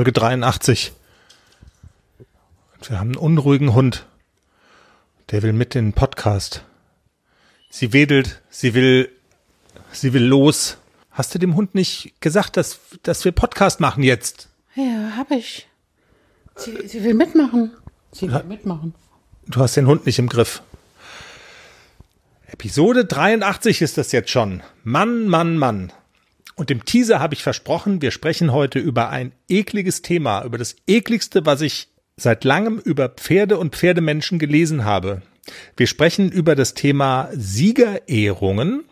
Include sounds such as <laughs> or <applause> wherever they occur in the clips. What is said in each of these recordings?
Folge 83. Wir haben einen unruhigen Hund. Der will mit in den Podcast. Sie wedelt, sie will, sie will los. Hast du dem Hund nicht gesagt, dass, dass wir Podcast machen jetzt? Ja, hab ich. Sie, sie will mitmachen. Sie will mitmachen. Du hast den Hund nicht im Griff. Episode 83 ist das jetzt schon. Mann, Mann, Mann. Und im Teaser habe ich versprochen, wir sprechen heute über ein ekliges Thema, über das ekligste, was ich seit langem über Pferde und Pferdemenschen gelesen habe. Wir sprechen über das Thema Siegerehrungen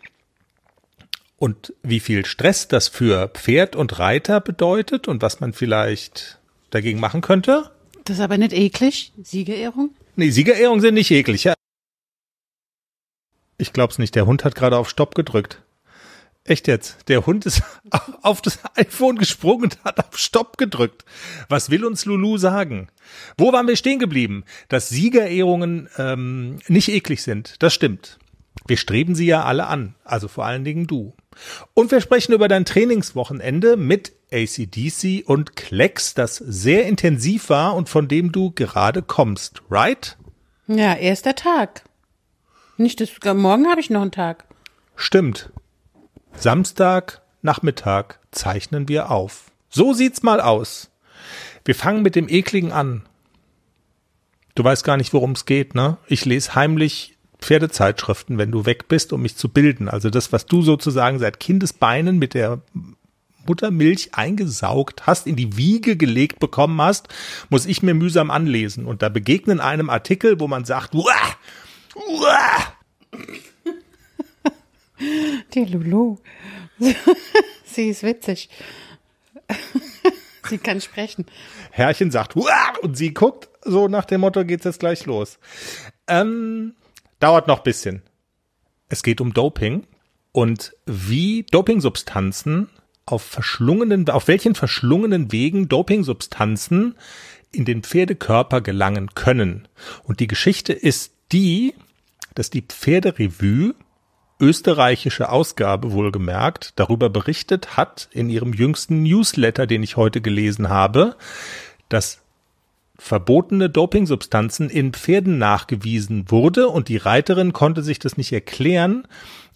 und wie viel Stress das für Pferd und Reiter bedeutet und was man vielleicht dagegen machen könnte. Das ist aber nicht eklig. Siegerehrung? Nee, Siegerehrungen sind nicht eklig. Ja. Ich glaub's nicht. Der Hund hat gerade auf Stopp gedrückt. Echt jetzt? Der Hund ist <laughs> auf das iPhone gesprungen und hat auf Stopp gedrückt. Was will uns Lulu sagen? Wo waren wir stehen geblieben? Dass Siegerehrungen ähm, nicht eklig sind. Das stimmt. Wir streben sie ja alle an. Also vor allen Dingen du. Und wir sprechen über dein Trainingswochenende mit ACDC und Klecks, das sehr intensiv war und von dem du gerade kommst, right? Ja, erster Tag. Nicht das, morgen habe ich noch einen Tag. Stimmt. Samstag Nachmittag zeichnen wir auf. So sieht's mal aus. Wir fangen mit dem ekligen an. Du weißt gar nicht, worum es geht, ne? Ich lese heimlich Pferdezeitschriften, wenn du weg bist, um mich zu bilden. Also das, was du sozusagen seit Kindesbeinen mit der Muttermilch eingesaugt hast, in die Wiege gelegt bekommen hast, muss ich mir mühsam anlesen. Und da begegnen einem Artikel, wo man sagt, uah, uah, die Lulu. <laughs> sie ist witzig. sie kann sprechen. Herrchen sagt, Huah! und sie guckt, so nach dem Motto geht's jetzt gleich los. Ähm, dauert noch bisschen. Es geht um Doping und wie Dopingsubstanzen auf verschlungenen, auf welchen verschlungenen Wegen Dopingsubstanzen in den Pferdekörper gelangen können. Und die Geschichte ist die, dass die Pferderevue österreichische Ausgabe wohlgemerkt darüber berichtet hat in ihrem jüngsten Newsletter, den ich heute gelesen habe, dass verbotene Dopingsubstanzen in Pferden nachgewiesen wurde und die Reiterin konnte sich das nicht erklären.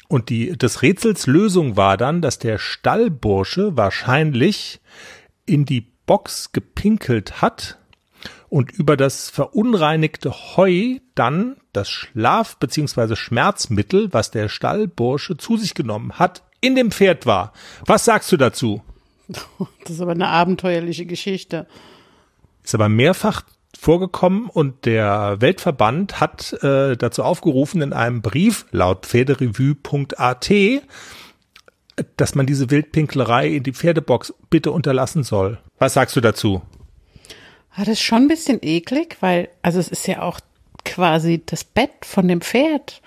Und die des Rätsels Lösung war dann, dass der Stallbursche wahrscheinlich in die Box gepinkelt hat und über das verunreinigte Heu dann das Schlaf- bzw. Schmerzmittel, was der Stallbursche zu sich genommen hat, in dem Pferd war. Was sagst du dazu? Das ist aber eine abenteuerliche Geschichte. Ist aber mehrfach vorgekommen und der Weltverband hat äh, dazu aufgerufen in einem Brief laut pferderevue.at, dass man diese Wildpinklerei in die Pferdebox bitte unterlassen soll. Was sagst du dazu? Ah, das ist schon ein bisschen eklig, weil, also es ist ja auch quasi das Bett von dem Pferd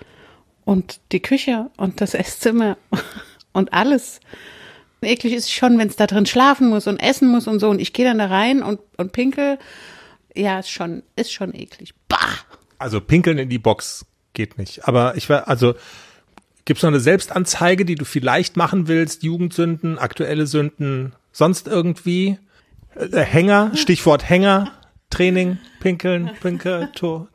und die Küche und das Esszimmer <laughs> und alles. Eklig ist es schon, wenn es da drin schlafen muss und essen muss und so. Und ich gehe dann da rein und, und pinkel. Ja, ist schon, ist schon eklig. Bah! Also pinkeln in die Box geht nicht. Aber ich war, also gibt's noch eine Selbstanzeige, die du vielleicht machen willst? Jugendsünden, aktuelle Sünden, sonst irgendwie? Äh, Hänger, Stichwort Hänger, Training, Pinkeln, Pinkel, Tor,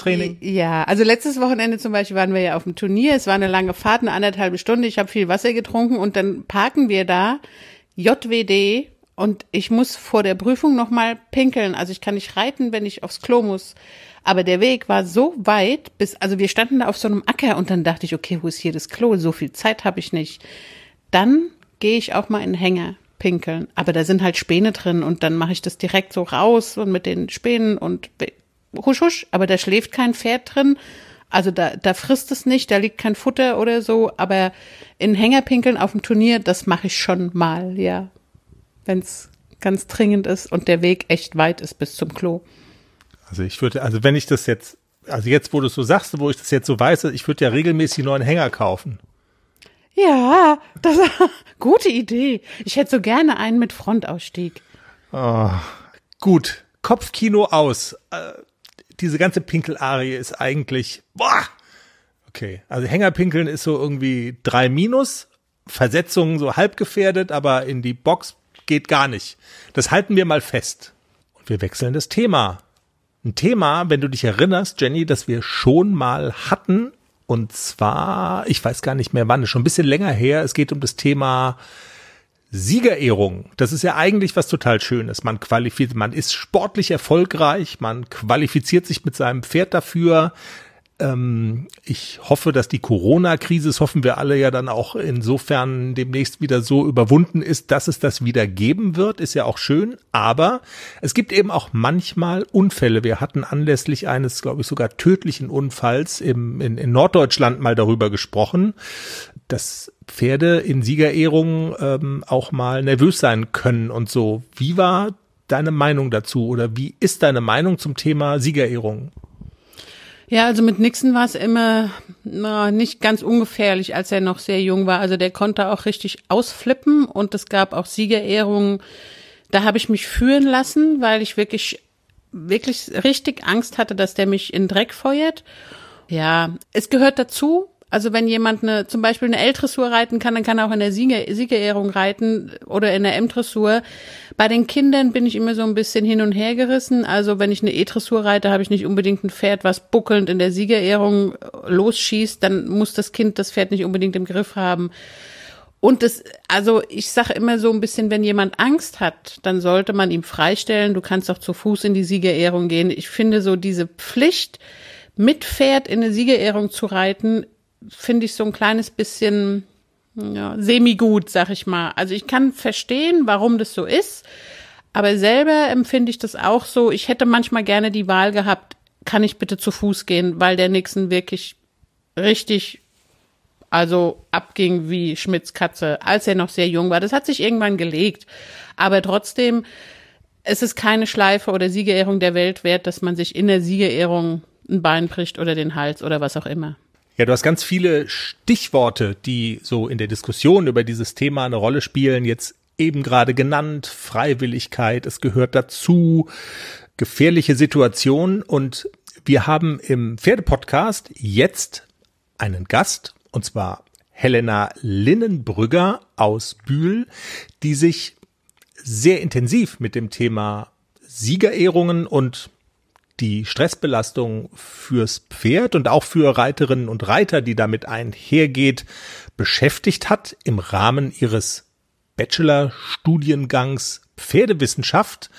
Training. Ja, also letztes Wochenende zum Beispiel waren wir ja auf dem Turnier. Es war eine lange Fahrt, eine anderthalbe Stunde. Ich habe viel Wasser getrunken und dann parken wir da JWD und ich muss vor der Prüfung nochmal pinkeln. Also ich kann nicht reiten, wenn ich aufs Klo muss. Aber der Weg war so weit, bis, also wir standen da auf so einem Acker und dann dachte ich, okay, wo ist hier das Klo? So viel Zeit habe ich nicht. Dann gehe ich auch mal in den Hänger pinkeln. Aber da sind halt Späne drin und dann mache ich das direkt so raus und mit den Spänen und husch husch, aber da schläft kein Pferd drin. Also da, da frisst es nicht, da liegt kein Futter oder so, aber in Hängerpinkeln auf dem Turnier, das mache ich schon mal, ja. Wenn es ganz dringend ist und der Weg echt weit ist bis zum Klo. Also ich würde, also wenn ich das jetzt, also jetzt, wo du es so sagst, wo ich das jetzt so weiß, ich würde ja regelmäßig neuen Hänger kaufen. Ja, das ist <laughs> eine gute Idee. Ich hätte so gerne einen mit Frontausstieg. Oh, gut, Kopfkino aus. Diese ganze Pinkelarie ist eigentlich, boah, okay. Also Hängerpinkeln ist so irgendwie drei Minus, Versetzungen so halb gefährdet, aber in die Box geht gar nicht. Das halten wir mal fest. Und wir wechseln das Thema. Ein Thema, wenn du dich erinnerst, Jenny, das wir schon mal hatten. Und zwar, ich weiß gar nicht mehr wann, schon ein bisschen länger her. Es geht um das Thema Siegerehrung. Das ist ja eigentlich was total Schönes. Man qualifiziert, man ist sportlich erfolgreich, man qualifiziert sich mit seinem Pferd dafür. Ähm, ich hoffe, dass die Corona-Krise, hoffen wir alle ja dann auch insofern demnächst wieder so überwunden ist, dass es das wieder geben wird, ist ja auch schön. Aber es gibt eben auch manchmal Unfälle. Wir hatten anlässlich eines, glaube ich, sogar tödlichen Unfalls im, in, in Norddeutschland mal darüber gesprochen, dass Pferde in Siegerehrungen ähm, auch mal nervös sein können und so. Wie war deine Meinung dazu oder wie ist deine Meinung zum Thema Siegerehrungen? Ja, also mit Nixon war es immer na, nicht ganz ungefährlich, als er noch sehr jung war. Also der konnte auch richtig ausflippen und es gab auch Siegerehrungen. Da habe ich mich führen lassen, weil ich wirklich, wirklich richtig Angst hatte, dass der mich in Dreck feuert. Ja, es gehört dazu. Also wenn jemand eine, zum Beispiel eine L-Dressur reiten kann, dann kann er auch in der Sieger, Siegerehrung reiten oder in der M-Dressur. Bei den Kindern bin ich immer so ein bisschen hin und her gerissen. Also wenn ich eine E-Dressur reite, habe ich nicht unbedingt ein Pferd, was buckelnd in der Siegerehrung losschießt. Dann muss das Kind das Pferd nicht unbedingt im Griff haben. Und das, also ich sage immer so ein bisschen, wenn jemand Angst hat, dann sollte man ihm freistellen. Du kannst auch zu Fuß in die Siegerehrung gehen. Ich finde so diese Pflicht, mit Pferd in eine Siegerehrung zu reiten, finde ich so ein kleines bisschen ja, semi-gut, sag ich mal. Also ich kann verstehen, warum das so ist, aber selber empfinde ich das auch so. Ich hätte manchmal gerne die Wahl gehabt, kann ich bitte zu Fuß gehen, weil der Nixon wirklich richtig, also abging wie Schmidts Katze, als er noch sehr jung war. Das hat sich irgendwann gelegt. Aber trotzdem, es ist keine Schleife oder Siegerehrung der Welt wert, dass man sich in der Siegerehrung ein Bein bricht oder den Hals oder was auch immer. Ja, du hast ganz viele Stichworte, die so in der Diskussion über dieses Thema eine Rolle spielen, jetzt eben gerade genannt. Freiwilligkeit, es gehört dazu, gefährliche Situationen. Und wir haben im Pferdepodcast jetzt einen Gast, und zwar Helena Linnenbrügger aus Bühl, die sich sehr intensiv mit dem Thema Siegerehrungen und die Stressbelastung fürs Pferd und auch für Reiterinnen und Reiter, die damit einhergeht, beschäftigt hat im Rahmen ihres Bachelorstudiengangs Pferdewissenschaft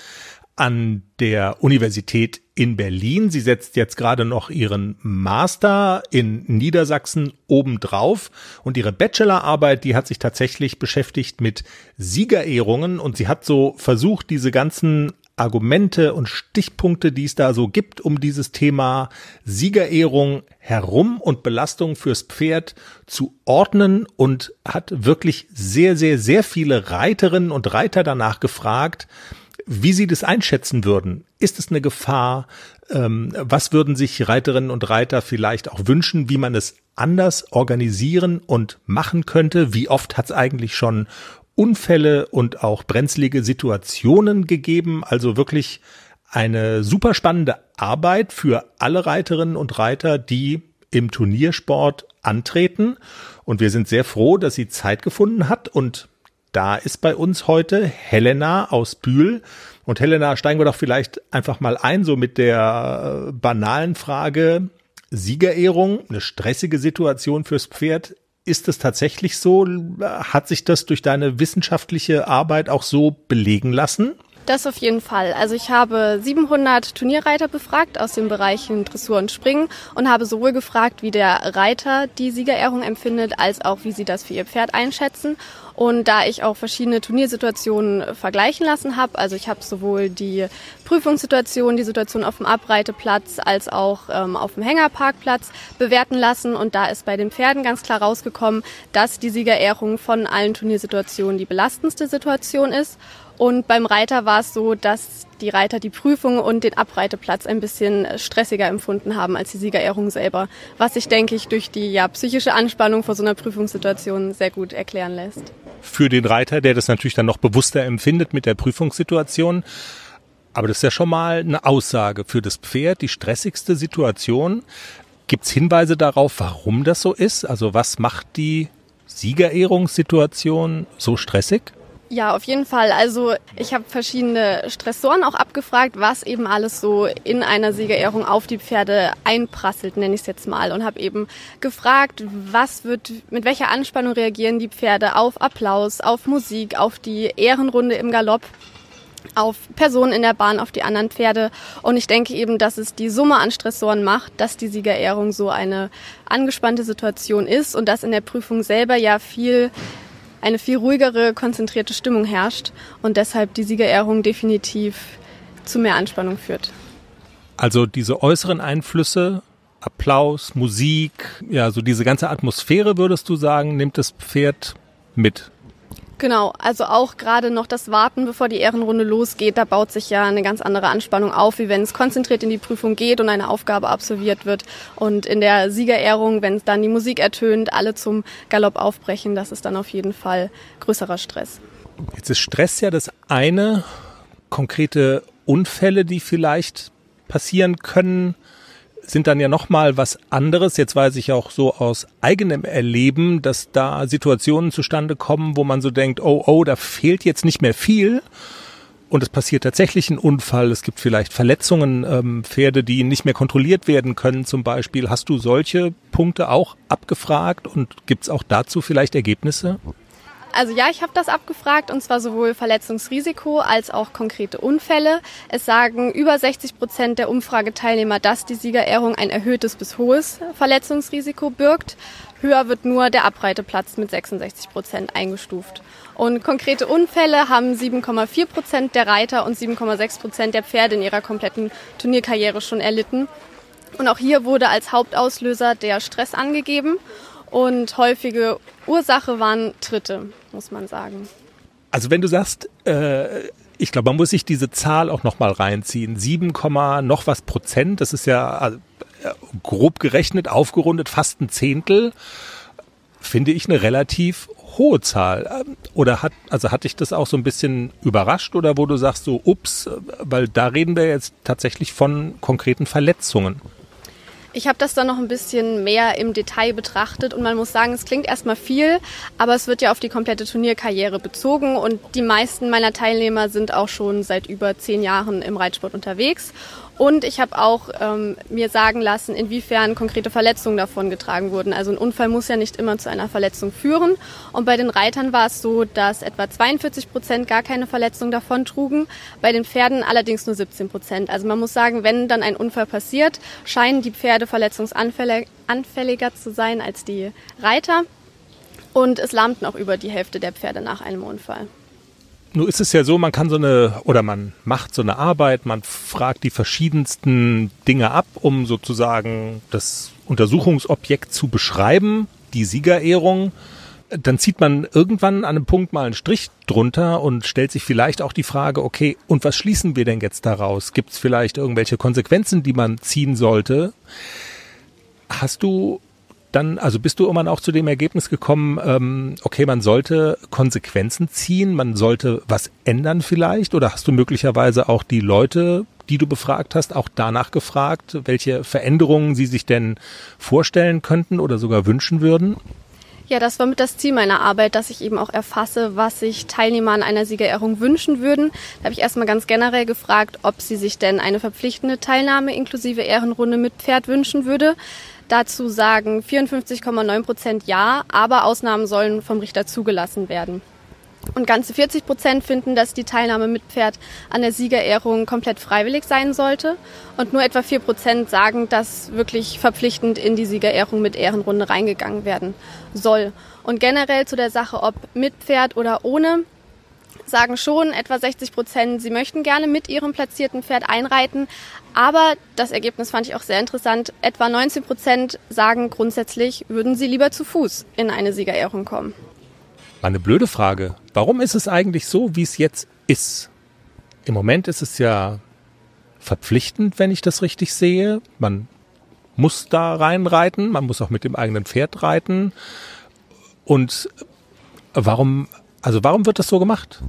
an der Universität in Berlin. Sie setzt jetzt gerade noch ihren Master in Niedersachsen obendrauf und ihre Bachelorarbeit, die hat sich tatsächlich beschäftigt mit Siegerehrungen und sie hat so versucht, diese ganzen Argumente und Stichpunkte, die es da so gibt, um dieses Thema Siegerehrung herum und Belastung fürs Pferd zu ordnen und hat wirklich sehr, sehr, sehr viele Reiterinnen und Reiter danach gefragt, wie sie das einschätzen würden. Ist es eine Gefahr? Ähm, was würden sich Reiterinnen und Reiter vielleicht auch wünschen, wie man es anders organisieren und machen könnte? Wie oft hat es eigentlich schon Unfälle und auch brenzlige Situationen gegeben. Also wirklich eine super spannende Arbeit für alle Reiterinnen und Reiter, die im Turniersport antreten. Und wir sind sehr froh, dass sie Zeit gefunden hat. Und da ist bei uns heute Helena aus Bühl. Und Helena, steigen wir doch vielleicht einfach mal ein, so mit der äh, banalen Frage, Siegerehrung, eine stressige Situation fürs Pferd. Ist es tatsächlich so? Hat sich das durch deine wissenschaftliche Arbeit auch so belegen lassen? Das auf jeden Fall. Also ich habe 700 Turnierreiter befragt aus den Bereichen Dressur und Springen und habe sowohl gefragt, wie der Reiter die Siegerehrung empfindet, als auch wie sie das für ihr Pferd einschätzen. Und da ich auch verschiedene Turniersituationen vergleichen lassen habe, also ich habe sowohl die Prüfungssituation, die Situation auf dem Abreiteplatz als auch ähm, auf dem Hängerparkplatz bewerten lassen. Und da ist bei den Pferden ganz klar rausgekommen, dass die Siegerehrung von allen Turniersituationen die belastendste Situation ist. Und beim Reiter war es so, dass die Reiter die Prüfung und den Abreiteplatz ein bisschen stressiger empfunden haben als die Siegerehrung selber, was sich, denke ich, durch die ja, psychische Anspannung vor so einer Prüfungssituation sehr gut erklären lässt. Für den Reiter, der das natürlich dann noch bewusster empfindet mit der Prüfungssituation, aber das ist ja schon mal eine Aussage für das Pferd, die stressigste Situation. Gibt es Hinweise darauf, warum das so ist? Also was macht die Siegerehrungssituation so stressig? Ja, auf jeden Fall. Also ich habe verschiedene Stressoren auch abgefragt, was eben alles so in einer Siegerehrung auf die Pferde einprasselt, nenne ich es jetzt mal. Und habe eben gefragt, was wird, mit welcher Anspannung reagieren die Pferde auf Applaus, auf Musik, auf die Ehrenrunde im Galopp auf Personen in der Bahn, auf die anderen Pferde. Und ich denke eben, dass es die Summe an Stressoren macht, dass die Siegerehrung so eine angespannte Situation ist und dass in der Prüfung selber ja viel eine viel ruhigere, konzentrierte Stimmung herrscht und deshalb die Siegerehrung definitiv zu mehr Anspannung führt. Also diese äußeren Einflüsse, Applaus, Musik, ja, so diese ganze Atmosphäre, würdest du sagen, nimmt das Pferd mit. Genau, also auch gerade noch das Warten, bevor die Ehrenrunde losgeht, da baut sich ja eine ganz andere Anspannung auf, wie wenn es konzentriert in die Prüfung geht und eine Aufgabe absolviert wird. Und in der Siegerehrung, wenn es dann die Musik ertönt, alle zum Galopp aufbrechen, das ist dann auf jeden Fall größerer Stress. Jetzt ist Stress ja das eine, konkrete Unfälle, die vielleicht passieren können, sind dann ja nochmal was anderes. Jetzt weiß ich auch so aus eigenem Erleben, dass da Situationen zustande kommen, wo man so denkt, oh, oh, da fehlt jetzt nicht mehr viel. Und es passiert tatsächlich ein Unfall. Es gibt vielleicht Verletzungen, ähm, Pferde, die nicht mehr kontrolliert werden können zum Beispiel. Hast du solche Punkte auch abgefragt und gibt es auch dazu vielleicht Ergebnisse? Also ja, ich habe das abgefragt und zwar sowohl Verletzungsrisiko als auch konkrete Unfälle. Es sagen über 60 Prozent der Umfrageteilnehmer, dass die Siegerehrung ein erhöhtes bis hohes Verletzungsrisiko birgt. Höher wird nur der Abreiteplatz mit 66 Prozent eingestuft. Und konkrete Unfälle haben 7,4 Prozent der Reiter und 7,6 Prozent der Pferde in ihrer kompletten Turnierkarriere schon erlitten. Und auch hier wurde als Hauptauslöser der Stress angegeben. Und häufige Ursache waren Tritte, muss man sagen. Also wenn du sagst, äh, ich glaube, man muss sich diese Zahl auch nochmal reinziehen. 7, noch was Prozent, das ist ja äh, grob gerechnet, aufgerundet, fast ein Zehntel, finde ich eine relativ hohe Zahl. Oder hat, also hat dich das auch so ein bisschen überrascht oder wo du sagst so, ups, weil da reden wir jetzt tatsächlich von konkreten Verletzungen. Ich habe das dann noch ein bisschen mehr im Detail betrachtet und man muss sagen, es klingt erstmal viel, aber es wird ja auf die komplette Turnierkarriere bezogen und die meisten meiner Teilnehmer sind auch schon seit über zehn Jahren im Reitsport unterwegs und ich habe auch ähm, mir sagen lassen, inwiefern konkrete Verletzungen davon getragen wurden. Also ein Unfall muss ja nicht immer zu einer Verletzung führen. Und bei den Reitern war es so, dass etwa 42 Prozent gar keine Verletzung davon trugen, bei den Pferden allerdings nur 17 Prozent. Also man muss sagen, wenn dann ein Unfall passiert, scheinen die Pferde verletzungsanfälliger zu sein als die Reiter. Und es lahmten auch über die Hälfte der Pferde nach einem Unfall. Nun ist es ja so, man kann so eine, oder man macht so eine Arbeit, man fragt die verschiedensten Dinge ab, um sozusagen das Untersuchungsobjekt zu beschreiben, die Siegerehrung. Dann zieht man irgendwann an einem Punkt mal einen Strich drunter und stellt sich vielleicht auch die Frage, okay, und was schließen wir denn jetzt daraus? Gibt es vielleicht irgendwelche Konsequenzen, die man ziehen sollte? Hast du dann, also bist du irgendwann auch zu dem Ergebnis gekommen, ähm, okay, man sollte Konsequenzen ziehen, man sollte was ändern vielleicht? Oder hast du möglicherweise auch die Leute, die du befragt hast, auch danach gefragt, welche Veränderungen sie sich denn vorstellen könnten oder sogar wünschen würden? Ja, das war mit das Ziel meiner Arbeit, dass ich eben auch erfasse, was sich Teilnehmer an einer Siegerehrung wünschen würden. Da habe ich erstmal ganz generell gefragt, ob sie sich denn eine verpflichtende Teilnahme inklusive Ehrenrunde mit Pferd wünschen würde. Dazu sagen 54,9 Prozent Ja, aber Ausnahmen sollen vom Richter zugelassen werden. Und ganze 40 Prozent finden, dass die Teilnahme mit Pferd an der Siegerehrung komplett freiwillig sein sollte. Und nur etwa 4 Prozent sagen, dass wirklich verpflichtend in die Siegerehrung mit Ehrenrunde reingegangen werden soll. Und generell zu der Sache, ob mit Pferd oder ohne, sagen schon etwa 60 Prozent, sie möchten gerne mit ihrem platzierten Pferd einreiten. Aber das Ergebnis fand ich auch sehr interessant. Etwa 19 Prozent sagen grundsätzlich, würden sie lieber zu Fuß in eine Siegerehrung kommen. Mal eine blöde Frage. Warum ist es eigentlich so, wie es jetzt ist? Im Moment ist es ja verpflichtend, wenn ich das richtig sehe. Man muss da reinreiten, man muss auch mit dem eigenen Pferd reiten. Und warum, also warum wird das so gemacht?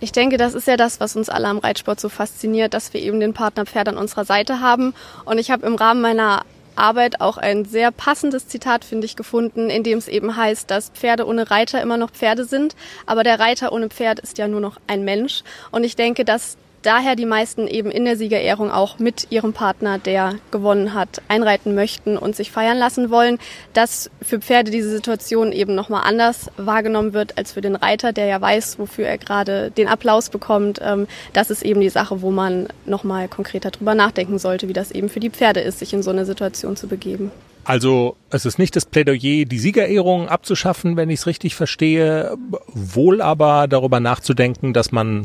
Ich denke, das ist ja das, was uns alle am Reitsport so fasziniert, dass wir eben den Partnerpferd an unserer Seite haben. Und ich habe im Rahmen meiner Arbeit auch ein sehr passendes Zitat, finde ich, gefunden, in dem es eben heißt, dass Pferde ohne Reiter immer noch Pferde sind, aber der Reiter ohne Pferd ist ja nur noch ein Mensch. Und ich denke, dass daher die meisten eben in der Siegerehrung auch mit ihrem Partner, der gewonnen hat, einreiten möchten und sich feiern lassen wollen, dass für Pferde diese Situation eben nochmal anders wahrgenommen wird als für den Reiter, der ja weiß, wofür er gerade den Applaus bekommt. Ähm, das ist eben die Sache, wo man nochmal konkreter drüber nachdenken sollte, wie das eben für die Pferde ist, sich in so eine Situation zu begeben. Also es ist nicht das Plädoyer, die Siegerehrung abzuschaffen, wenn ich es richtig verstehe, wohl aber darüber nachzudenken, dass man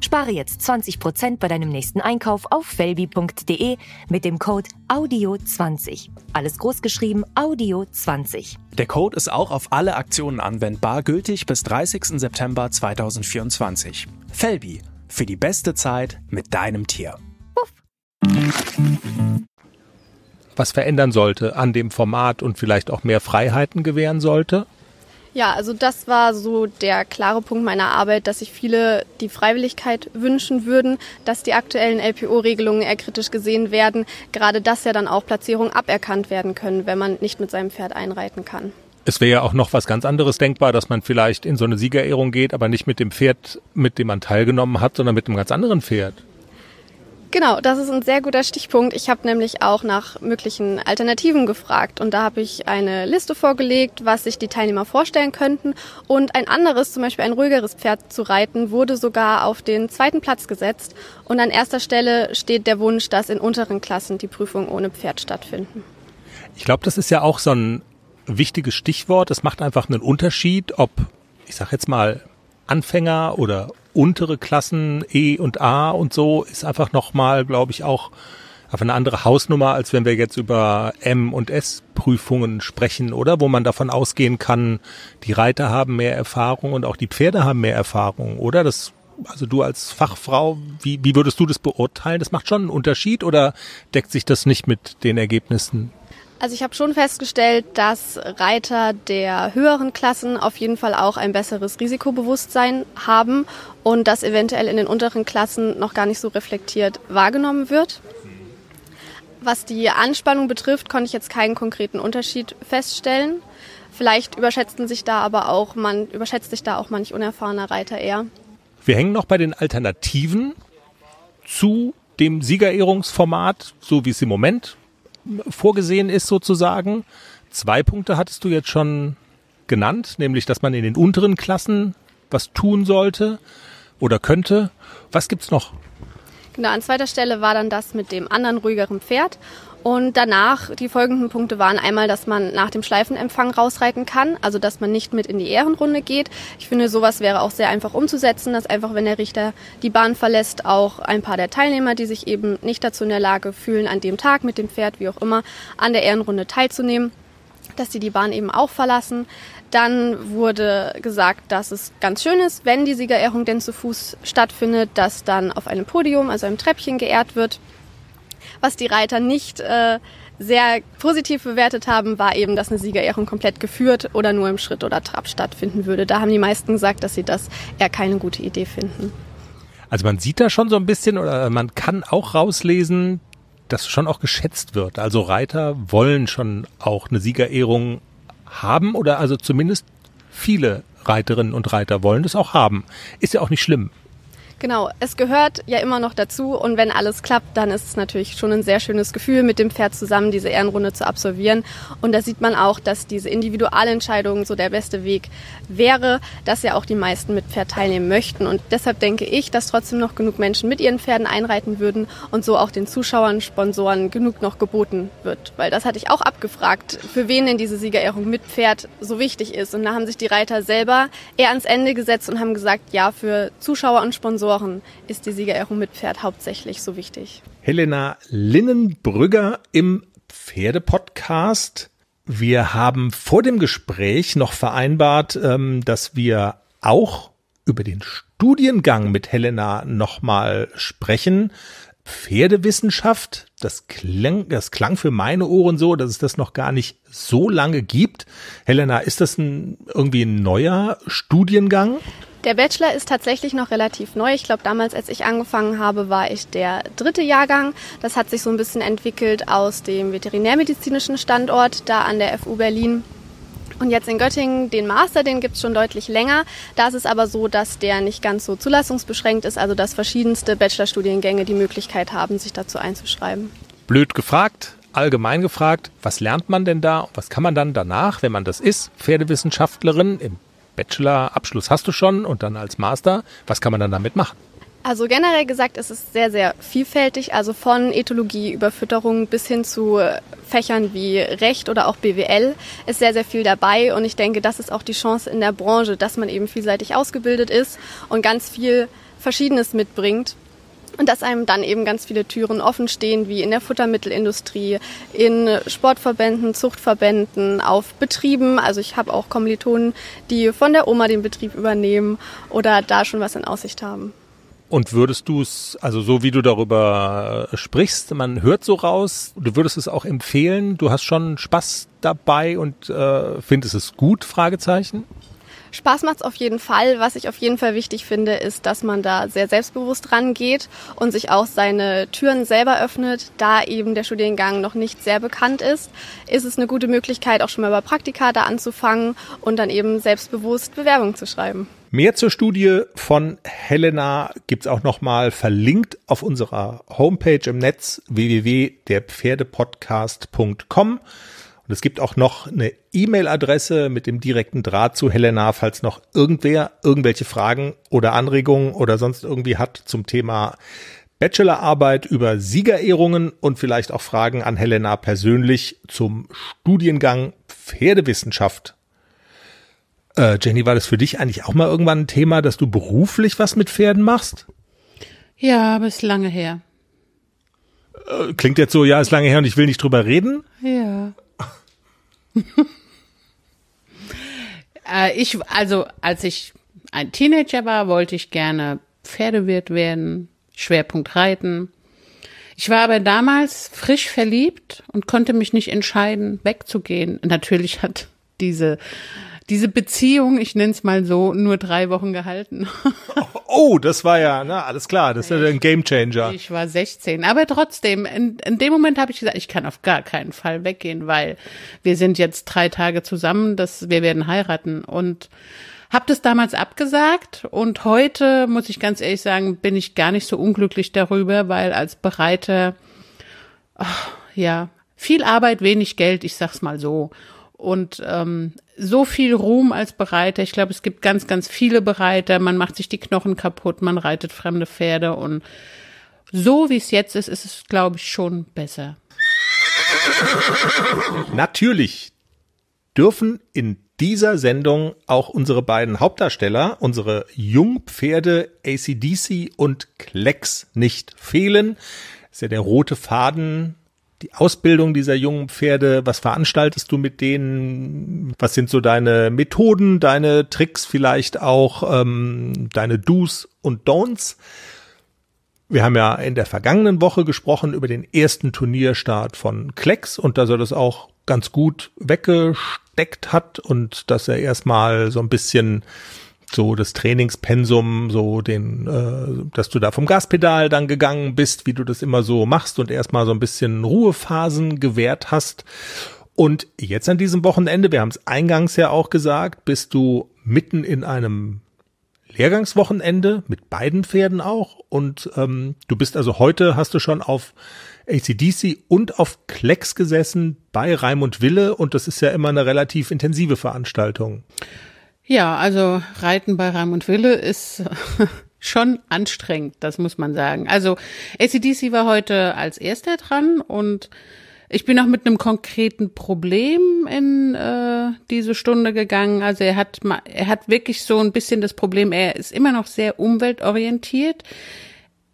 Spare jetzt 20% bei deinem nächsten Einkauf auf felbi.de mit dem Code AUDIO20. Alles großgeschrieben AUDIO20. Der Code ist auch auf alle Aktionen anwendbar, gültig bis 30. September 2024. Felbi, für die beste Zeit mit deinem Tier. Puff. Was verändern sollte an dem Format und vielleicht auch mehr Freiheiten gewähren sollte? Ja, also das war so der klare Punkt meiner Arbeit, dass sich viele die Freiwilligkeit wünschen würden, dass die aktuellen LPO-Regelungen eher kritisch gesehen werden, gerade dass ja dann auch Platzierungen aberkannt werden können, wenn man nicht mit seinem Pferd einreiten kann. Es wäre ja auch noch was ganz anderes denkbar, dass man vielleicht in so eine Siegerehrung geht, aber nicht mit dem Pferd, mit dem man teilgenommen hat, sondern mit einem ganz anderen Pferd. Genau, das ist ein sehr guter Stichpunkt. Ich habe nämlich auch nach möglichen Alternativen gefragt und da habe ich eine Liste vorgelegt, was sich die Teilnehmer vorstellen könnten und ein anderes, zum Beispiel ein ruhigeres Pferd zu reiten, wurde sogar auf den zweiten Platz gesetzt und an erster Stelle steht der Wunsch, dass in unteren Klassen die Prüfungen ohne Pferd stattfinden. Ich glaube, das ist ja auch so ein wichtiges Stichwort. Es macht einfach einen Unterschied, ob, ich sag jetzt mal, Anfänger oder untere Klassen E und A und so ist einfach nochmal, glaube ich, auch auf eine andere Hausnummer, als wenn wir jetzt über M und S Prüfungen sprechen, oder? Wo man davon ausgehen kann, die Reiter haben mehr Erfahrung und auch die Pferde haben mehr Erfahrung, oder? Das, also du als Fachfrau, wie, wie würdest du das beurteilen? Das macht schon einen Unterschied oder deckt sich das nicht mit den Ergebnissen? Also ich habe schon festgestellt, dass Reiter der höheren Klassen auf jeden Fall auch ein besseres Risikobewusstsein haben und das eventuell in den unteren Klassen noch gar nicht so reflektiert wahrgenommen wird. Was die Anspannung betrifft, konnte ich jetzt keinen konkreten Unterschied feststellen. Vielleicht überschätzten sich da aber auch man überschätzt sich da auch manch unerfahrener Reiter eher. Wir hängen noch bei den Alternativen zu dem Siegerehrungsformat, so wie es im Moment vorgesehen ist sozusagen. Zwei Punkte hattest du jetzt schon genannt, nämlich dass man in den unteren Klassen was tun sollte oder könnte. Was gibt's noch? Genau, an zweiter Stelle war dann das mit dem anderen ruhigeren Pferd. Und danach, die folgenden Punkte waren einmal, dass man nach dem Schleifenempfang rausreiten kann, also dass man nicht mit in die Ehrenrunde geht. Ich finde, sowas wäre auch sehr einfach umzusetzen, dass einfach, wenn der Richter die Bahn verlässt, auch ein paar der Teilnehmer, die sich eben nicht dazu in der Lage fühlen, an dem Tag mit dem Pferd, wie auch immer, an der Ehrenrunde teilzunehmen, dass sie die Bahn eben auch verlassen. Dann wurde gesagt, dass es ganz schön ist, wenn die Siegerehrung denn zu Fuß stattfindet, dass dann auf einem Podium, also einem Treppchen geehrt wird. Was die Reiter nicht äh, sehr positiv bewertet haben, war eben, dass eine Siegerehrung komplett geführt oder nur im Schritt oder Trab stattfinden würde. Da haben die meisten gesagt, dass sie das eher keine gute Idee finden. Also man sieht da schon so ein bisschen oder man kann auch rauslesen, dass schon auch geschätzt wird. Also Reiter wollen schon auch eine Siegerehrung haben oder also zumindest viele Reiterinnen und Reiter wollen das auch haben. Ist ja auch nicht schlimm. Genau, es gehört ja immer noch dazu und wenn alles klappt, dann ist es natürlich schon ein sehr schönes Gefühl, mit dem Pferd zusammen diese Ehrenrunde zu absolvieren. Und da sieht man auch, dass diese Individualentscheidung so der beste Weg wäre, dass ja auch die meisten mit Pferd teilnehmen möchten. Und deshalb denke ich, dass trotzdem noch genug Menschen mit ihren Pferden einreiten würden und so auch den Zuschauern, Sponsoren genug noch geboten wird. Weil das hatte ich auch abgefragt, für wen denn diese Siegerehrung mit Pferd so wichtig ist. Und da haben sich die Reiter selber eher ans Ende gesetzt und haben gesagt, ja, für Zuschauer und Sponsoren Sponsoren ist die Siegerehrung mit Pferd hauptsächlich so wichtig. Helena Linnenbrügger im Pferdepodcast. Wir haben vor dem Gespräch noch vereinbart, ähm, dass wir auch über den Studiengang mit Helena nochmal sprechen. Pferdewissenschaft, das klang, das klang für meine Ohren so, dass es das noch gar nicht so lange gibt. Helena, ist das ein, irgendwie ein neuer Studiengang? Der Bachelor ist tatsächlich noch relativ neu. Ich glaube, damals, als ich angefangen habe, war ich der dritte Jahrgang. Das hat sich so ein bisschen entwickelt aus dem veterinärmedizinischen Standort da an der FU Berlin. Und jetzt in Göttingen, den Master, den gibt's schon deutlich länger. Da ist es aber so, dass der nicht ganz so zulassungsbeschränkt ist, also dass verschiedenste Bachelorstudiengänge die Möglichkeit haben, sich dazu einzuschreiben. Blöd gefragt, allgemein gefragt, was lernt man denn da? Was kann man dann danach, wenn man das ist, Pferdewissenschaftlerin im Bachelor-Abschluss hast du schon und dann als Master. Was kann man dann damit machen? Also generell gesagt ist es sehr, sehr vielfältig, also von Ethologie über Fütterung bis hin zu Fächern wie Recht oder auch BWL ist sehr, sehr viel dabei und ich denke, das ist auch die Chance in der Branche, dass man eben vielseitig ausgebildet ist und ganz viel Verschiedenes mitbringt und dass einem dann eben ganz viele Türen offen stehen, wie in der Futtermittelindustrie, in Sportverbänden, Zuchtverbänden, auf Betrieben. Also ich habe auch Kommilitonen, die von der Oma den Betrieb übernehmen oder da schon was in Aussicht haben. Und würdest du es, also so wie du darüber sprichst, man hört so raus, du würdest es auch empfehlen, du hast schon Spaß dabei und äh, findest es gut, Fragezeichen? Spaß macht's auf jeden Fall. Was ich auf jeden Fall wichtig finde, ist, dass man da sehr selbstbewusst rangeht und sich auch seine Türen selber öffnet. Da eben der Studiengang noch nicht sehr bekannt ist, ist es eine gute Möglichkeit, auch schon mal bei Praktika da anzufangen und dann eben selbstbewusst Bewerbung zu schreiben. Mehr zur Studie von Helena gibt's auch nochmal verlinkt auf unserer Homepage im Netz www.derpferdepodcast.com. Und es gibt auch noch eine E-Mail-Adresse mit dem direkten Draht zu Helena, falls noch irgendwer irgendwelche Fragen oder Anregungen oder sonst irgendwie hat zum Thema Bachelorarbeit über Siegerehrungen und vielleicht auch Fragen an Helena persönlich zum Studiengang Pferdewissenschaft. Äh, Jenny, war das für dich eigentlich auch mal irgendwann ein Thema, dass du beruflich was mit Pferden machst? Ja, aber ist lange her. Äh, klingt jetzt so, ja, ist lange her und ich will nicht drüber reden. Ja. <laughs> äh, ich, also, als ich ein Teenager war, wollte ich gerne Pferdewirt werden, Schwerpunkt Reiten. Ich war aber damals frisch verliebt und konnte mich nicht entscheiden, wegzugehen. Natürlich hat diese diese Beziehung, ich nenne es mal so, nur drei Wochen gehalten. <laughs> oh, das war ja, na, alles klar, das ist ja ein Gamechanger. Ich war 16, aber trotzdem, in, in dem Moment habe ich gesagt, ich kann auf gar keinen Fall weggehen, weil wir sind jetzt drei Tage zusammen, das, wir werden heiraten und hab das damals abgesagt und heute, muss ich ganz ehrlich sagen, bin ich gar nicht so unglücklich darüber, weil als Bereiter, ach, ja, viel Arbeit, wenig Geld, ich sag's mal so und ähm, so viel Ruhm als Bereiter. Ich glaube, es gibt ganz, ganz viele Bereiter. Man macht sich die Knochen kaputt, man reitet fremde Pferde und so wie es jetzt ist, ist es, glaube ich, schon besser. Natürlich dürfen in dieser Sendung auch unsere beiden Hauptdarsteller, unsere Jungpferde ACDC und Klecks nicht fehlen. Das ist ja der rote Faden die Ausbildung dieser jungen Pferde? Was veranstaltest du mit denen? Was sind so deine Methoden, deine Tricks vielleicht auch, ähm, deine Do's und Don'ts? Wir haben ja in der vergangenen Woche gesprochen über den ersten Turnierstart von Klecks und dass er das auch ganz gut weggesteckt hat und dass er erstmal so ein bisschen so das Trainingspensum, so den, äh, dass du da vom Gaspedal dann gegangen bist, wie du das immer so machst und erstmal so ein bisschen Ruhephasen gewährt hast. Und jetzt an diesem Wochenende, wir haben es eingangs ja auch gesagt, bist du mitten in einem Lehrgangswochenende mit beiden Pferden auch. Und ähm, du bist also heute, hast du schon auf ACDC und auf Klecks gesessen bei Raimund Wille und das ist ja immer eine relativ intensive Veranstaltung. Ja, also Reiten bei Raimund Wille ist <laughs> schon anstrengend, das muss man sagen. Also ACDC war heute als erster dran und ich bin auch mit einem konkreten Problem in äh, diese Stunde gegangen. Also er hat er hat wirklich so ein bisschen das Problem, er ist immer noch sehr umweltorientiert.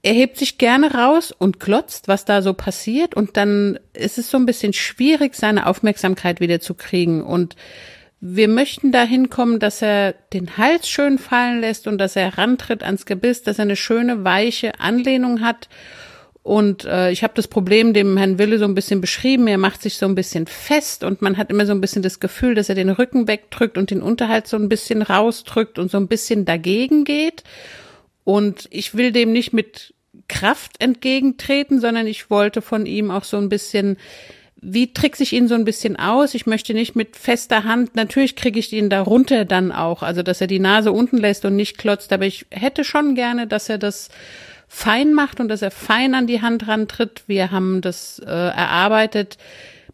Er hebt sich gerne raus und klotzt, was da so passiert und dann ist es so ein bisschen schwierig, seine Aufmerksamkeit wieder zu kriegen und wir möchten dahin kommen, dass er den Hals schön fallen lässt und dass er rantritt ans Gebiss, dass er eine schöne weiche Anlehnung hat. Und äh, ich habe das Problem dem Herrn Wille so ein bisschen beschrieben. Er macht sich so ein bisschen fest und man hat immer so ein bisschen das Gefühl, dass er den Rücken wegdrückt und den Unterhalt so ein bisschen rausdrückt und so ein bisschen dagegen geht. Und ich will dem nicht mit Kraft entgegentreten, sondern ich wollte von ihm auch so ein bisschen wie trickse ich ihn so ein bisschen aus? Ich möchte nicht mit fester Hand, natürlich kriege ich ihn da runter dann auch, also dass er die Nase unten lässt und nicht klotzt, aber ich hätte schon gerne, dass er das fein macht und dass er fein an die Hand rantritt. Wir haben das äh, erarbeitet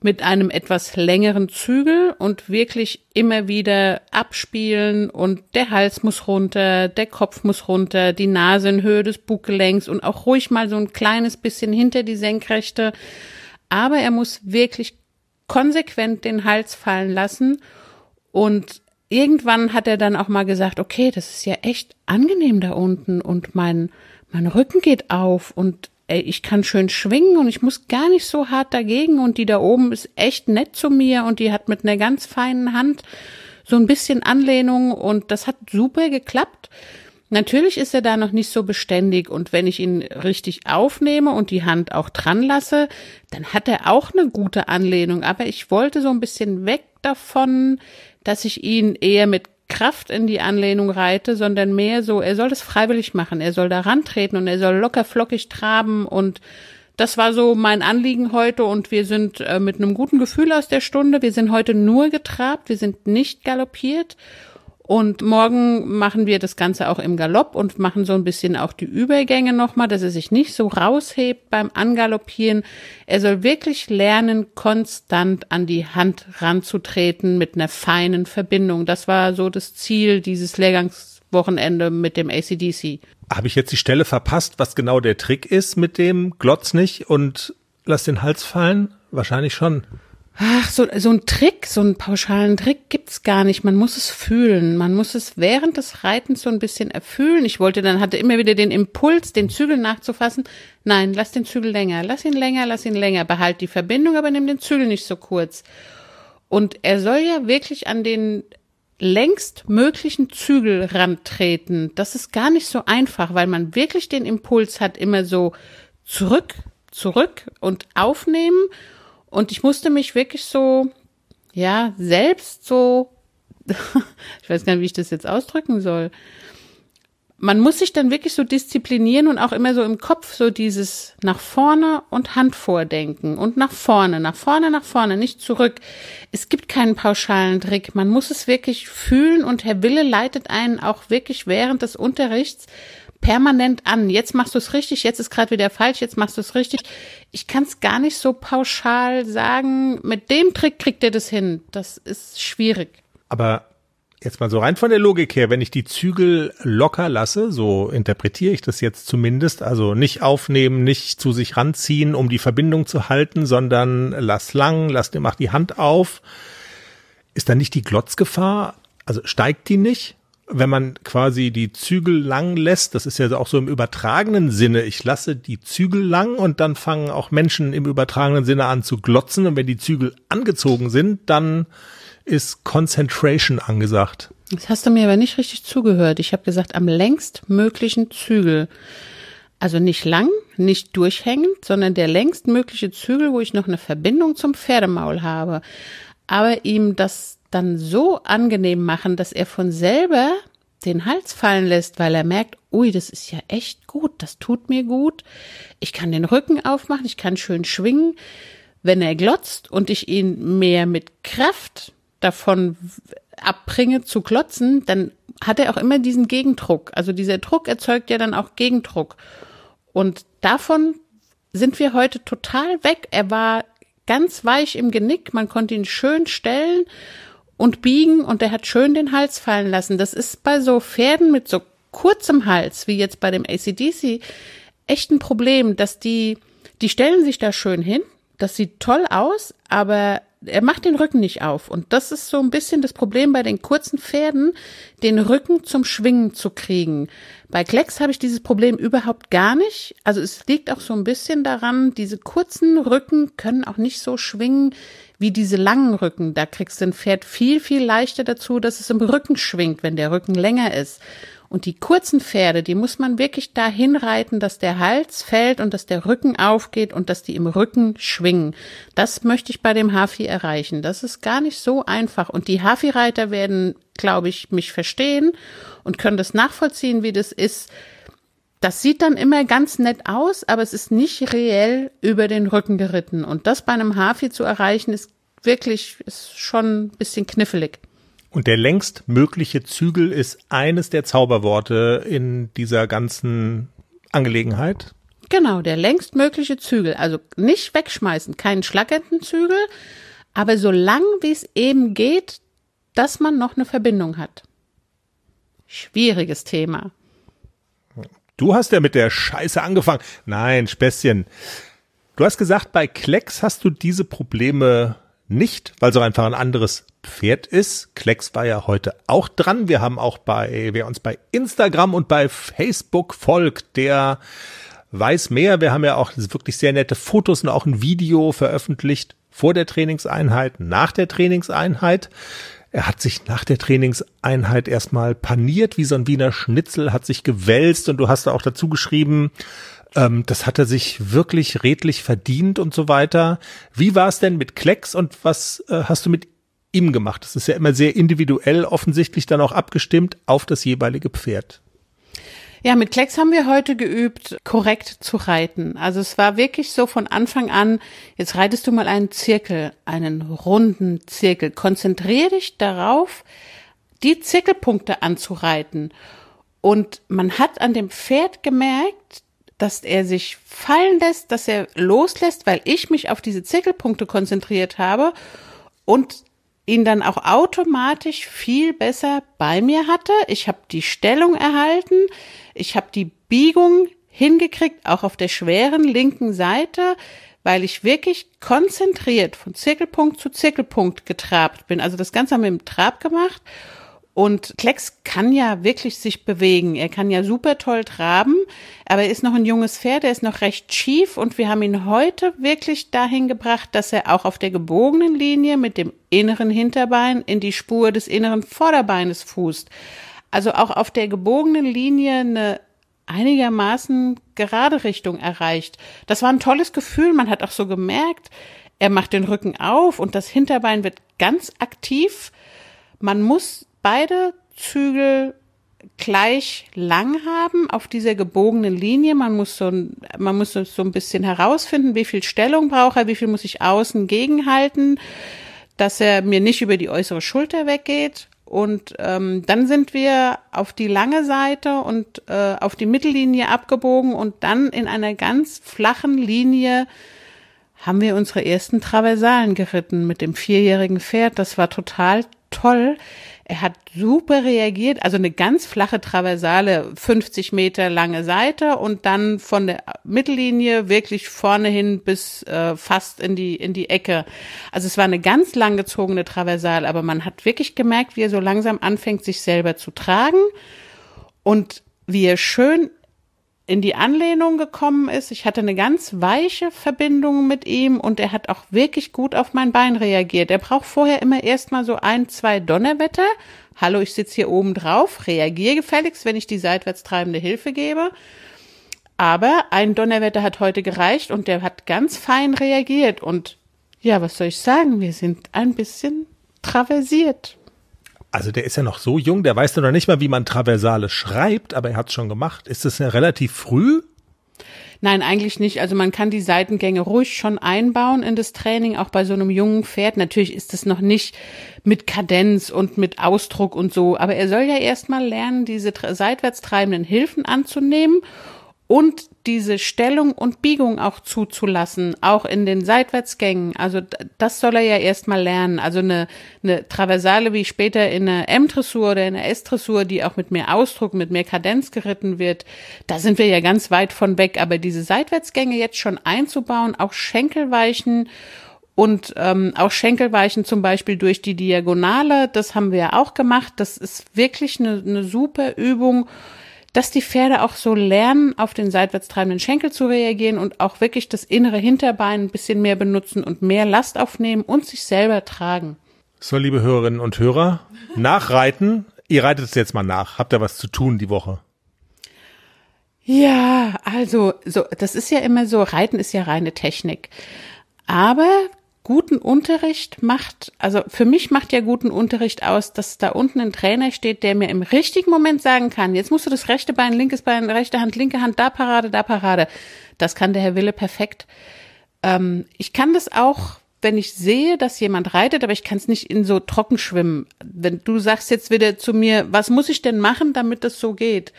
mit einem etwas längeren Zügel und wirklich immer wieder abspielen und der Hals muss runter, der Kopf muss runter, die Nase in Höhe des Buggelenks und auch ruhig mal so ein kleines bisschen hinter die Senkrechte aber er muss wirklich konsequent den Hals fallen lassen und irgendwann hat er dann auch mal gesagt, okay, das ist ja echt angenehm da unten und mein, mein Rücken geht auf und ey, ich kann schön schwingen und ich muss gar nicht so hart dagegen und die da oben ist echt nett zu mir und die hat mit einer ganz feinen Hand so ein bisschen Anlehnung und das hat super geklappt. Natürlich ist er da noch nicht so beständig und wenn ich ihn richtig aufnehme und die Hand auch dran lasse, dann hat er auch eine gute Anlehnung. Aber ich wollte so ein bisschen weg davon, dass ich ihn eher mit Kraft in die Anlehnung reite, sondern mehr so, er soll das freiwillig machen, er soll da rantreten und er soll locker flockig traben und das war so mein Anliegen heute und wir sind äh, mit einem guten Gefühl aus der Stunde. Wir sind heute nur getrabt, wir sind nicht galoppiert und morgen machen wir das Ganze auch im Galopp und machen so ein bisschen auch die Übergänge nochmal, dass er sich nicht so raushebt beim Angaloppieren. Er soll wirklich lernen, konstant an die Hand ranzutreten mit einer feinen Verbindung. Das war so das Ziel dieses Lehrgangswochenende mit dem ACDC. Habe ich jetzt die Stelle verpasst, was genau der Trick ist mit dem Glotz nicht und lass den Hals fallen? Wahrscheinlich schon. Ach, so, so ein Trick, so einen pauschalen Trick gibt's gar nicht. Man muss es fühlen. Man muss es während des Reitens so ein bisschen erfühlen. Ich wollte dann, hatte immer wieder den Impuls, den Zügel nachzufassen. Nein, lass den Zügel länger. Lass ihn länger, lass ihn länger. Behalt die Verbindung, aber nimm den Zügel nicht so kurz. Und er soll ja wirklich an den längst möglichen Zügel rantreten. Das ist gar nicht so einfach, weil man wirklich den Impuls hat, immer so zurück, zurück und aufnehmen und ich musste mich wirklich so, ja, selbst so, <laughs> ich weiß gar nicht, wie ich das jetzt ausdrücken soll. Man muss sich dann wirklich so disziplinieren und auch immer so im Kopf so dieses nach vorne und Hand vordenken und nach vorne, nach vorne, nach vorne, nicht zurück. Es gibt keinen pauschalen Trick. Man muss es wirklich fühlen und Herr Wille leitet einen auch wirklich während des Unterrichts permanent an. Jetzt machst du es richtig, jetzt ist gerade wieder falsch, jetzt machst du es richtig. Ich kann es gar nicht so pauschal sagen, mit dem Trick kriegt er das hin. Das ist schwierig. Aber Jetzt mal so rein von der Logik her, wenn ich die Zügel locker lasse, so interpretiere ich das jetzt zumindest, also nicht aufnehmen, nicht zu sich ranziehen, um die Verbindung zu halten, sondern lass lang, lass dir mach die Hand auf. Ist dann nicht die Glotzgefahr? Also steigt die nicht? Wenn man quasi die Zügel lang lässt, das ist ja auch so im übertragenen Sinne, ich lasse die Zügel lang und dann fangen auch Menschen im übertragenen Sinne an zu glotzen und wenn die Zügel angezogen sind, dann ist Concentration angesagt. Das hast du mir aber nicht richtig zugehört. Ich habe gesagt, am längst möglichen Zügel. Also nicht lang, nicht durchhängend, sondern der längst mögliche Zügel, wo ich noch eine Verbindung zum Pferdemaul habe. Aber ihm das dann so angenehm machen, dass er von selber den Hals fallen lässt, weil er merkt, ui, das ist ja echt gut, das tut mir gut. Ich kann den Rücken aufmachen, ich kann schön schwingen. Wenn er glotzt und ich ihn mehr mit Kraft davon abbringe zu klotzen, dann hat er auch immer diesen Gegendruck. Also dieser Druck erzeugt ja dann auch Gegendruck. Und davon sind wir heute total weg. Er war ganz weich im Genick, man konnte ihn schön stellen und biegen und er hat schön den Hals fallen lassen. Das ist bei so Pferden mit so kurzem Hals, wie jetzt bei dem ACDC, echt ein Problem, dass die, die stellen sich da schön hin, das sieht toll aus, aber er macht den Rücken nicht auf. Und das ist so ein bisschen das Problem bei den kurzen Pferden, den Rücken zum Schwingen zu kriegen. Bei Klecks habe ich dieses Problem überhaupt gar nicht. Also es liegt auch so ein bisschen daran, diese kurzen Rücken können auch nicht so schwingen wie diese langen Rücken. Da kriegst du ein Pferd viel, viel leichter dazu, dass es im Rücken schwingt, wenn der Rücken länger ist. Und die kurzen Pferde, die muss man wirklich dahin reiten, dass der Hals fällt und dass der Rücken aufgeht und dass die im Rücken schwingen. Das möchte ich bei dem Hafi erreichen. Das ist gar nicht so einfach. Und die Hafi-Reiter werden, glaube ich, mich verstehen und können das nachvollziehen, wie das ist. Das sieht dann immer ganz nett aus, aber es ist nicht reell über den Rücken geritten. Und das bei einem Hafi zu erreichen, ist wirklich, ist schon ein bisschen knifflig. Und der längst mögliche Zügel ist eines der Zauberworte in dieser ganzen Angelegenheit. Genau, der längst mögliche Zügel. Also nicht wegschmeißen, keinen schlackernden Zügel, aber so lang wie es eben geht, dass man noch eine Verbindung hat. Schwieriges Thema. Du hast ja mit der Scheiße angefangen. Nein, Späßchen. Du hast gesagt, bei Klecks hast du diese Probleme nicht, weil auch einfach ein anderes Pferd ist. Klecks war ja heute auch dran. Wir haben auch bei, wer uns bei Instagram und bei Facebook folgt, der weiß mehr. Wir haben ja auch wirklich sehr nette Fotos und auch ein Video veröffentlicht vor der Trainingseinheit, nach der Trainingseinheit. Er hat sich nach der Trainingseinheit erstmal paniert wie so ein Wiener Schnitzel, hat sich gewälzt und du hast da auch dazu geschrieben, ähm, das hat er sich wirklich redlich verdient und so weiter. Wie war es denn mit Klecks und was äh, hast du mit ihm gemacht? Das ist ja immer sehr individuell, offensichtlich dann auch abgestimmt auf das jeweilige Pferd. Ja, mit Klecks haben wir heute geübt, korrekt zu reiten. Also es war wirklich so von Anfang an, jetzt reitest du mal einen Zirkel, einen runden Zirkel. Konzentrier dich darauf, die Zirkelpunkte anzureiten. Und man hat an dem Pferd gemerkt, dass er sich fallen lässt, dass er loslässt, weil ich mich auf diese Zirkelpunkte konzentriert habe und ihn dann auch automatisch viel besser bei mir hatte. Ich habe die Stellung erhalten, ich habe die Biegung hingekriegt, auch auf der schweren linken Seite, weil ich wirklich konzentriert von Zirkelpunkt zu Zirkelpunkt getrabt bin. Also das Ganze haben wir im Trab gemacht und Klecks kann ja wirklich sich bewegen. Er kann ja super toll traben, aber er ist noch ein junges Pferd, er ist noch recht schief und wir haben ihn heute wirklich dahin gebracht, dass er auch auf der gebogenen Linie mit dem inneren Hinterbein in die Spur des inneren Vorderbeines fußt. Also auch auf der gebogenen Linie eine einigermaßen gerade Richtung erreicht. Das war ein tolles Gefühl. Man hat auch so gemerkt, er macht den Rücken auf und das Hinterbein wird ganz aktiv. Man muss beide Zügel gleich lang haben auf dieser gebogenen Linie. Man muss so, man muss so ein bisschen herausfinden, wie viel Stellung braucht er, wie viel muss ich außen gegenhalten, dass er mir nicht über die äußere Schulter weggeht. Und ähm, dann sind wir auf die lange Seite und äh, auf die Mittellinie abgebogen und dann in einer ganz flachen Linie haben wir unsere ersten Traversalen geritten mit dem vierjährigen Pferd. Das war total toll. Er hat super reagiert, also eine ganz flache Traversale, 50 Meter lange Seite und dann von der Mittellinie wirklich vorne hin bis äh, fast in die in die Ecke. Also es war eine ganz langgezogene Traversale, aber man hat wirklich gemerkt, wie er so langsam anfängt, sich selber zu tragen und wie er schön in die Anlehnung gekommen ist. Ich hatte eine ganz weiche Verbindung mit ihm und er hat auch wirklich gut auf mein Bein reagiert. Er braucht vorher immer erstmal so ein, zwei Donnerwetter. Hallo, ich sitze hier oben drauf, reagiere gefälligst, wenn ich die seitwärts treibende Hilfe gebe. Aber ein Donnerwetter hat heute gereicht und der hat ganz fein reagiert. Und ja, was soll ich sagen? Wir sind ein bisschen traversiert. Also der ist ja noch so jung, der weiß noch nicht mal, wie man Traversale schreibt, aber er hat es schon gemacht. Ist das ja relativ früh? Nein, eigentlich nicht. Also man kann die Seitengänge ruhig schon einbauen in das Training, auch bei so einem jungen Pferd. Natürlich ist es noch nicht mit Kadenz und mit Ausdruck und so, aber er soll ja erstmal lernen, diese seitwärts treibenden Hilfen anzunehmen und diese Stellung und Biegung auch zuzulassen, auch in den Seitwärtsgängen. Also das soll er ja erstmal lernen. Also eine, eine Traversale wie später in der M-Dressur oder in der S-Dressur, die auch mit mehr Ausdruck, mit mehr Kadenz geritten wird, da sind wir ja ganz weit von weg. Aber diese Seitwärtsgänge jetzt schon einzubauen, auch Schenkelweichen und ähm, auch Schenkelweichen zum Beispiel durch die Diagonale, das haben wir ja auch gemacht. Das ist wirklich eine, eine super Übung dass die Pferde auch so lernen, auf den seitwärts treibenden Schenkel zu reagieren und auch wirklich das innere Hinterbein ein bisschen mehr benutzen und mehr Last aufnehmen und sich selber tragen. So, liebe Hörerinnen und Hörer, nachreiten. Ihr reitet es jetzt mal nach. Habt ihr was zu tun die Woche? Ja, also, so, das ist ja immer so, Reiten ist ja reine Technik. Aber guten Unterricht macht, also für mich macht ja guten Unterricht aus, dass da unten ein Trainer steht, der mir im richtigen Moment sagen kann, jetzt musst du das rechte Bein, linkes Bein, rechte Hand, linke Hand, da Parade, da Parade. Das kann der Herr Wille perfekt. Ähm, ich kann das auch, wenn ich sehe, dass jemand reitet, aber ich kann es nicht in so trocken schwimmen. Wenn du sagst jetzt wieder zu mir, was muss ich denn machen, damit das so geht?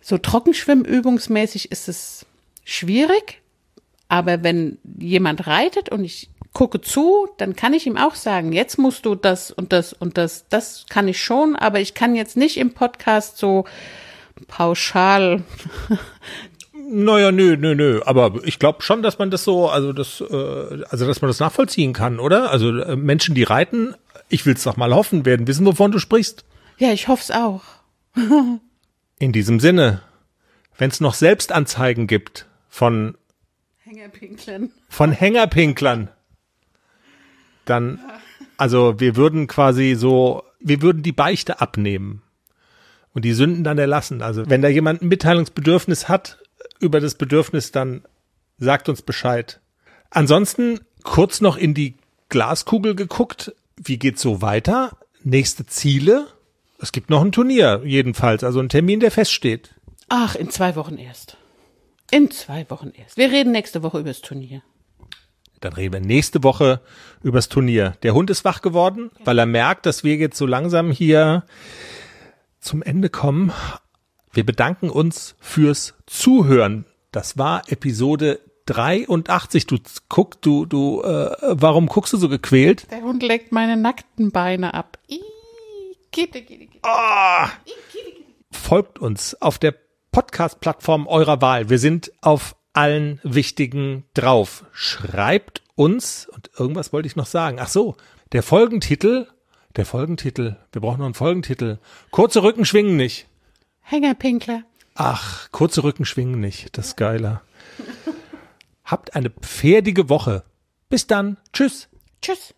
So trockenschwimmübungsmäßig ist es schwierig, aber wenn jemand reitet und ich gucke zu, dann kann ich ihm auch sagen, jetzt musst du das und das und das. Das kann ich schon, aber ich kann jetzt nicht im Podcast so pauschal. <laughs> Naja, nö, nö, nö. Aber ich glaube schon, dass man das so, also das, äh, also dass man das nachvollziehen kann, oder? Also äh, Menschen, die reiten, ich will es doch mal hoffen, werden wissen, wovon du sprichst. Ja, ich hoffe es auch. In diesem Sinne, wenn es noch Selbstanzeigen gibt von Hängerpinklern. Von Hängerpinklern. Dann, also wir würden quasi so, wir würden die Beichte abnehmen und die Sünden dann erlassen. Also wenn da jemand ein Mitteilungsbedürfnis hat über das Bedürfnis, dann sagt uns Bescheid. Ansonsten kurz noch in die Glaskugel geguckt. Wie geht's so weiter? Nächste Ziele? Es gibt noch ein Turnier, jedenfalls, also ein Termin, der feststeht. Ach, in zwei Wochen erst. In zwei Wochen erst. Wir reden nächste Woche übers Turnier. Dann reden wir nächste Woche übers Turnier. Der Hund ist wach geworden, weil er merkt, dass wir jetzt so langsam hier zum Ende kommen. Wir bedanken uns fürs Zuhören. Das war Episode 83. Du guck, du, du, äh, warum guckst du so gequält? Der Hund leckt meine nackten Beine ab. Oh. Folgt uns auf der Podcast-Plattform eurer Wahl. Wir sind auf allen wichtigen drauf. Schreibt uns, und irgendwas wollte ich noch sagen. Ach so, der Folgentitel, der Folgentitel, wir brauchen noch einen Folgentitel. Kurze Rücken schwingen nicht. Hängerpinkler. Ach, kurze Rücken schwingen nicht. Das ist geiler. Habt eine pferdige Woche. Bis dann. Tschüss. Tschüss.